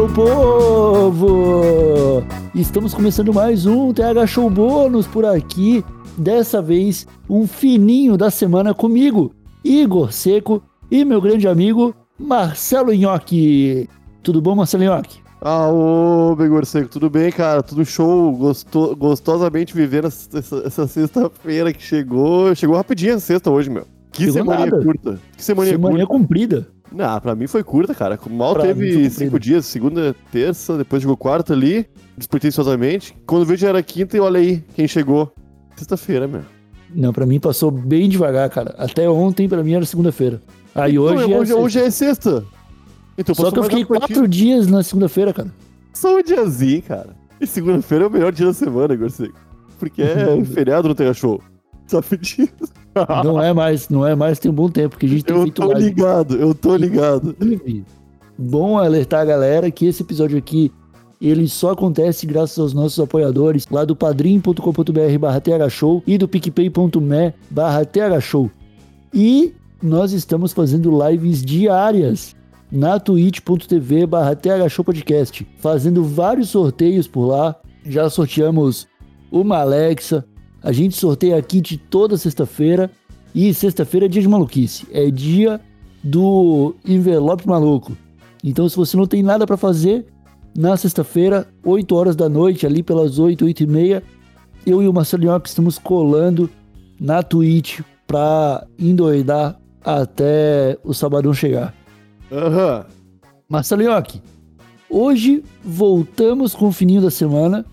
meu povo! Estamos começando mais um TH Show Bônus por aqui. Dessa vez, um fininho da semana comigo, Igor Seco e meu grande amigo Marcelo Nhoque. Tudo bom, Marcelo Nhoque? Ah, ô, Igor Seco, tudo bem, cara? Tudo show, Gosto, gostosamente vivendo essa, essa, sexta-feira que chegou. Chegou rapidinho a sexta hoje, meu. Que semana curta. Que semana curta. comprida. Não, pra mim foi curta, cara. Mal pra teve cinco dias, segunda, terça, depois jogou quarta ali, despretensiosamente. Quando veio já era quinta e olha aí quem chegou. Sexta-feira, meu. Não, pra mim passou bem devagar, cara. Até ontem pra mim era segunda-feira. Aí hoje, Não, é hoje, hoje é sexta. Então, Só que eu fiquei quatro dias na segunda-feira, cara. Só um diazinho, cara. E segunda-feira é o melhor dia da semana, Igor Porque é feriado, não tem show. Só pedindo. Não é mais, não é mais, tem um bom tempo que a gente tem eu feito Eu tô live. ligado, eu tô ligado. Bom alertar a galera que esse episódio aqui ele só acontece graças aos nossos apoiadores lá do padrim.com.br barra thshow e do picpay.me barra thshow. E nós estamos fazendo lives diárias na twitch.tv barra thshowpodcast, fazendo vários sorteios por lá. Já sorteamos uma Alexa, a gente sorteia aqui de toda sexta-feira. E sexta-feira é dia de maluquice. É dia do envelope maluco. Então, se você não tem nada para fazer, na sexta-feira, 8 horas da noite, ali pelas 8, 8 e meia, eu e o Marcelo Nhoque estamos colando na Twitch pra endoidar até o sabadão chegar. Aham. Uhum. Marcelo hoje voltamos com o fininho da semana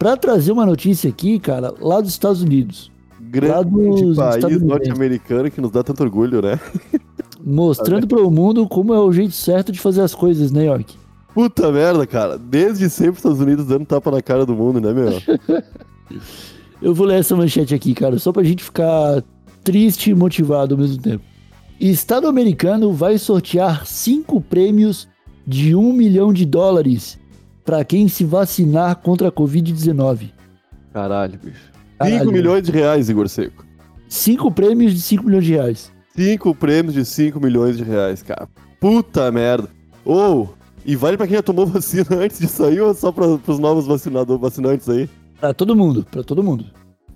para trazer uma notícia aqui, cara, lá dos Estados Unidos. Grande país norte-americano que nos dá tanto orgulho, né? Mostrando para o mundo como é o jeito certo de fazer as coisas, né, York? Puta merda, cara. Desde sempre os Estados Unidos dando tapa na cara do mundo, né, meu? Eu vou ler essa manchete aqui, cara, só pra gente ficar triste e motivado ao mesmo tempo. Estado americano vai sortear cinco prêmios de um milhão de dólares para quem se vacinar contra a Covid-19. Caralho, bicho. 5 milhões de reais, Igor Seco. Cinco prêmios de 5 milhões de reais. Cinco prêmios de 5 milhões de reais, cara. Puta merda. Ou, oh, e vale pra quem já tomou vacina antes de sair ou só pra, pros novos vacinadores, vacinantes aí? Pra todo mundo, pra todo mundo.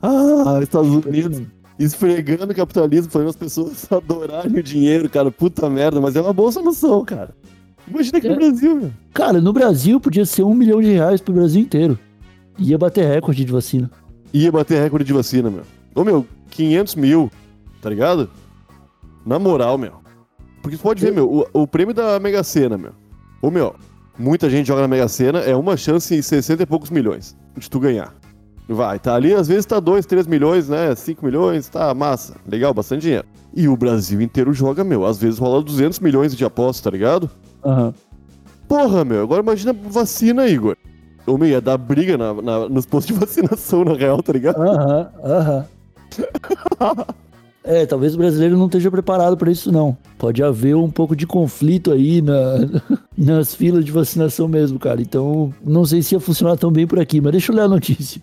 Ah, Estados Unidos esfregando o capitalismo, fazendo as pessoas adorarem o dinheiro, cara. Puta merda, mas é uma boa solução, cara. Imagina aqui é. no Brasil, meu. Cara, no Brasil podia ser um milhão de reais pro Brasil inteiro. Ia bater recorde de vacina. Ia bater recorde de vacina, meu. Ô, meu, 500 mil, tá ligado? Na moral, meu. Porque você pode ver, meu, o, o prêmio da Mega Sena, meu. Ô, meu, muita gente joga na Mega Sena, é uma chance em 60 e poucos milhões de tu ganhar. Vai, tá ali, às vezes tá 2, 3 milhões, né? 5 milhões, tá massa. Legal, bastante dinheiro. E o Brasil inteiro joga, meu. Às vezes rola 200 milhões de apostas, tá ligado? Uhum. Porra, meu, agora imagina vacina, Igor. Ô, meu, ia dar briga na, na, nos postos de vacinação, na real, tá ligado? Aham, uhum, aham. Uhum. é, talvez o brasileiro não esteja preparado para isso, não. Pode haver um pouco de conflito aí na, nas filas de vacinação mesmo, cara. Então, não sei se ia funcionar tão bem por aqui, mas deixa eu ler a notícia.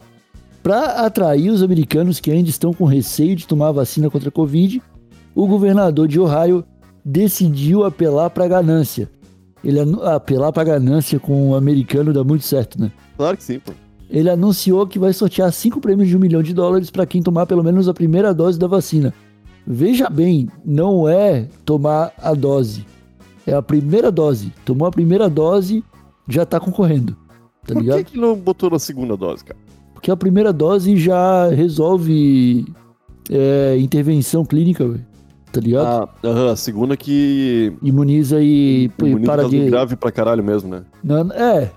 Para atrair os americanos que ainda estão com receio de tomar a vacina contra a Covid, o governador de Ohio decidiu apelar para a ganância. Ele apelar para a ganância com o americano dá muito certo, né? Claro que sim, pô. Ele anunciou que vai sortear cinco prêmios de um milhão de dólares para quem tomar pelo menos a primeira dose da vacina. Veja bem, não é tomar a dose. É a primeira dose. Tomou a primeira dose, já tá concorrendo. Tá Por ligado? que, que não botou na segunda dose, cara? Porque a primeira dose já resolve é, intervenção clínica, velho tá ligado? Ah, a segunda que. Imuniza e, Imuniza para de. grave pra caralho mesmo, né? Não, é.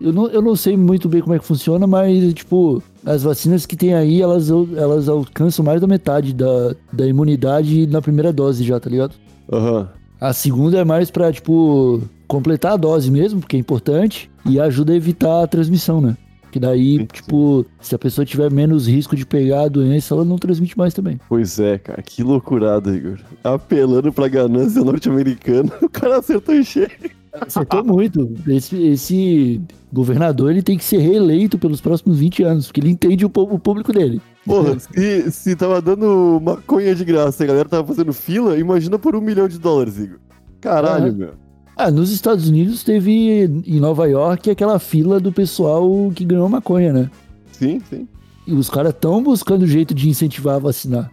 Eu não, eu não sei muito bem como é que funciona, mas, tipo, as vacinas que tem aí, elas, elas alcançam mais da metade da, da imunidade na primeira dose já, tá ligado? Aham. Uhum. A segunda é mais pra, tipo, completar a dose mesmo, porque é importante, e ajuda a evitar a transmissão, né? Que daí, sim, tipo, se a pessoa tiver menos risco de pegar a doença, ela não transmite mais também. Pois é, cara, que loucurada, Igor. Apelando pra ganância norte-americana, o cara acertou em cheio. Acertou muito. Esse, esse, governador ele tem que ser reeleito pelos próximos 20 anos, porque ele entende o, o público dele. Porra, se, se tava dando maconha de graça e a galera tava fazendo fila, imagina por um milhão de dólares, Igor. Caralho, meu. Ah, nos Estados Unidos teve em Nova York aquela fila do pessoal que ganhou maconha, né? Sim, sim. E os caras estão buscando jeito de incentivar a vacinar,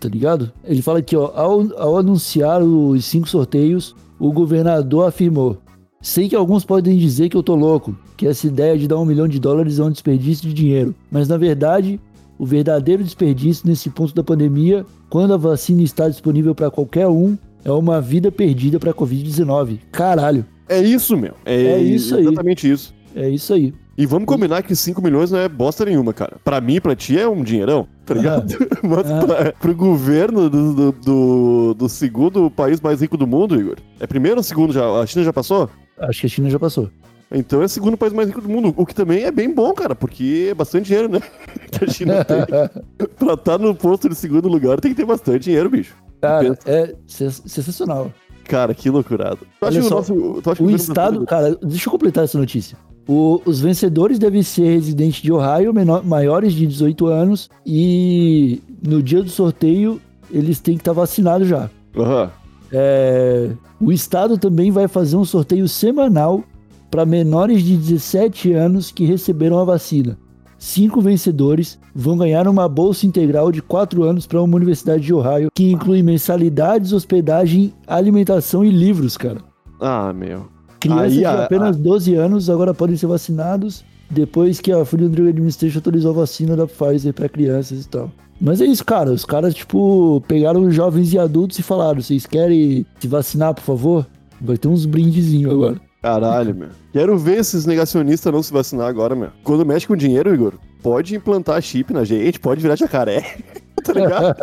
tá ligado? Ele fala aqui, ó, ao, ao anunciar os cinco sorteios, o governador afirmou: Sei que alguns podem dizer que eu tô louco, que essa ideia de dar um milhão de dólares é um desperdício de dinheiro, mas na verdade, o verdadeiro desperdício nesse ponto da pandemia, quando a vacina está disponível para qualquer um, é uma vida perdida para Covid-19. Caralho. É isso, meu. É, É isso aí. Exatamente isso. É isso aí. E vamos combinar que 5 milhões não é bosta nenhuma, cara. Pra mim e pra ti é um dinheirão, tá ligado? Mas Ah. pra, pro governo do, do, do- do segundo país mais rico do mundo, Igor. É primeiro ou segundo já? A China já passou? Acho que a China já passou. Então é o segundo país mais rico do mundo. O que também é bem bom, cara, porque é bastante dinheiro, né? Que a China tem. pra estar no posto de segundo lugar tem que ter bastante dinheiro, bicho. Cara, é sens- sensacional. Cara, que loucurado. Tu acha Olha que o só, nosso- tu acha que O governo estado, brasileiro- cara, deixa eu completar essa notícia. O- os vencedores devem ser residentes de Ohio, menor- maiores de 18 anos, e no dia do sorteio eles têm que estar vacinados já. Aham. É, o estado também vai fazer um sorteio semanal para menores de 17 anos que receberam a vacina. Cinco vencedores vão ganhar uma bolsa integral de 4 anos para uma universidade de Ohio, que inclui mensalidades, hospedagem, alimentação e livros, cara. Ah, meu. Crianças Aí, de a- apenas 12 anos agora podem ser vacinados depois que a Food and Drug Administration autorizou a vacina da Pfizer para crianças e tal. Mas é isso, cara. Os caras, tipo, pegaram jovens e adultos e falaram: vocês querem se vacinar, por favor? Vai ter uns brindezinhos agora. Caralho, meu. Quero ver esses negacionistas não se vacinar agora, meu. Quando mexe com dinheiro, Igor, pode implantar chip na gente, pode virar jacaré. tá ligado?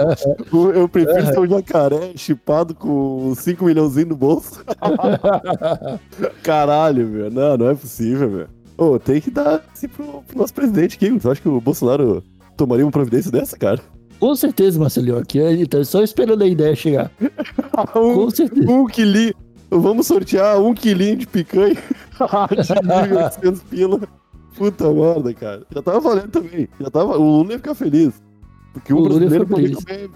Eu- prefiro ser um jacaré chipado com 5 milhãozinho no bolso. Caralho, meu. Não, não é possível, meu. Ô, tem que dar assim pro, pro nosso presidente aqui. Tu acha que o Bolsonaro tomaria uma providência dessa, cara? Com certeza, Marcelinho. Aqui ele tá só esperando a ideia chegar. um, Com certeza. um quilinho. Vamos sortear um quilinho de picanha de 1.800 pila. Puta merda, cara. Já tava valendo também. Já tava, o Lula ia ficar feliz. Porque O o, brasileiro feliz. comer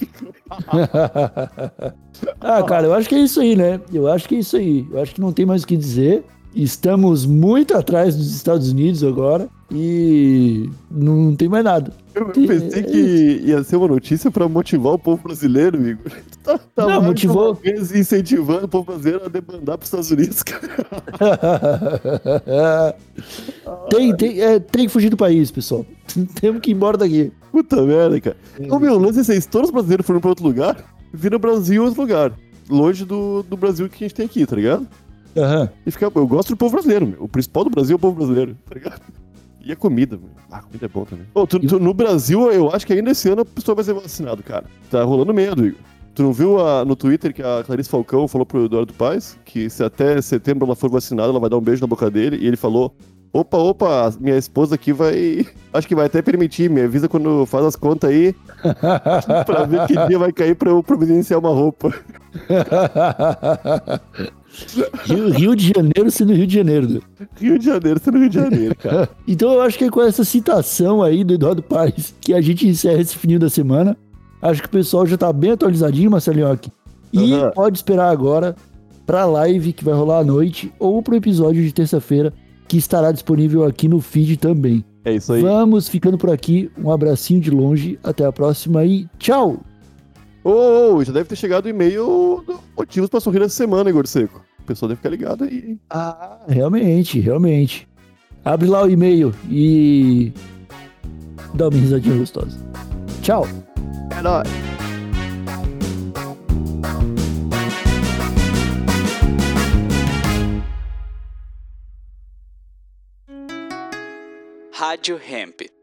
ah, cara, eu acho que é isso aí, né? Eu acho que é isso aí. Eu acho que não tem mais o que dizer. Estamos muito atrás dos Estados Unidos agora e não tem mais nada. Eu pensei que ia ser uma notícia pra motivar o povo brasileiro, Igor. Tá, tá Não, motivou. incentivando o povo brasileiro a debandar pros Estados Unidos, cara. tem, tem, é, tem que fugir do país, pessoal. Temos que ir embora daqui. Puta merda, cara. Ô, meu, o lance é se todos os brasileiros forem pra outro lugar, vira Brasil outro lugar. Longe do, do Brasil que a gente tem aqui, tá ligado? Aham. E fica, eu gosto do povo brasileiro, meu. O principal do Brasil é o povo brasileiro, tá ligado? E a comida, meu. Ah, a comida é boa também. Ô, tu- tu- no Brasil, eu acho que ainda esse ano a pessoa vai ser vacinado, cara. Tá rolando medo, Igor. Tu não viu a- no Twitter que a Clarice Falcão falou pro Eduardo Paes que se até setembro ela for vacinada, ela vai dar um beijo na boca dele. E ele falou: opa, opa, minha esposa aqui vai. Acho que vai até permitir, me avisa quando faz as contas aí pra ver que dia vai cair pra eu providenciar uma roupa. Rio, Rio de Janeiro sendo Rio de Janeiro. né? Rio de Janeiro, sendo Rio de Janeiro, cara. Então eu acho que é com essa citação aí do Eduardo Paes que a gente encerra esse fininho da semana. Acho que o pessoal já tá bem atualizadinho, Marcelinhoque. E Aham. pode esperar agora pra live que vai rolar à noite ou pro episódio de terça-feira que estará disponível aqui no feed também. É isso aí. Vamos ficando por aqui. Um abracinho de longe. Até a próxima e tchau! Ô, ô, ô, já deve ter chegado o e-mail do motivos pra sorrir essa semana, Igor Seco. O pessoal deve ficar ligado aí, hein? Ah, realmente, realmente. Abre lá o e-mail e dá uma risadinha gostosa. Tchau! É nóis. Rádio Hemp.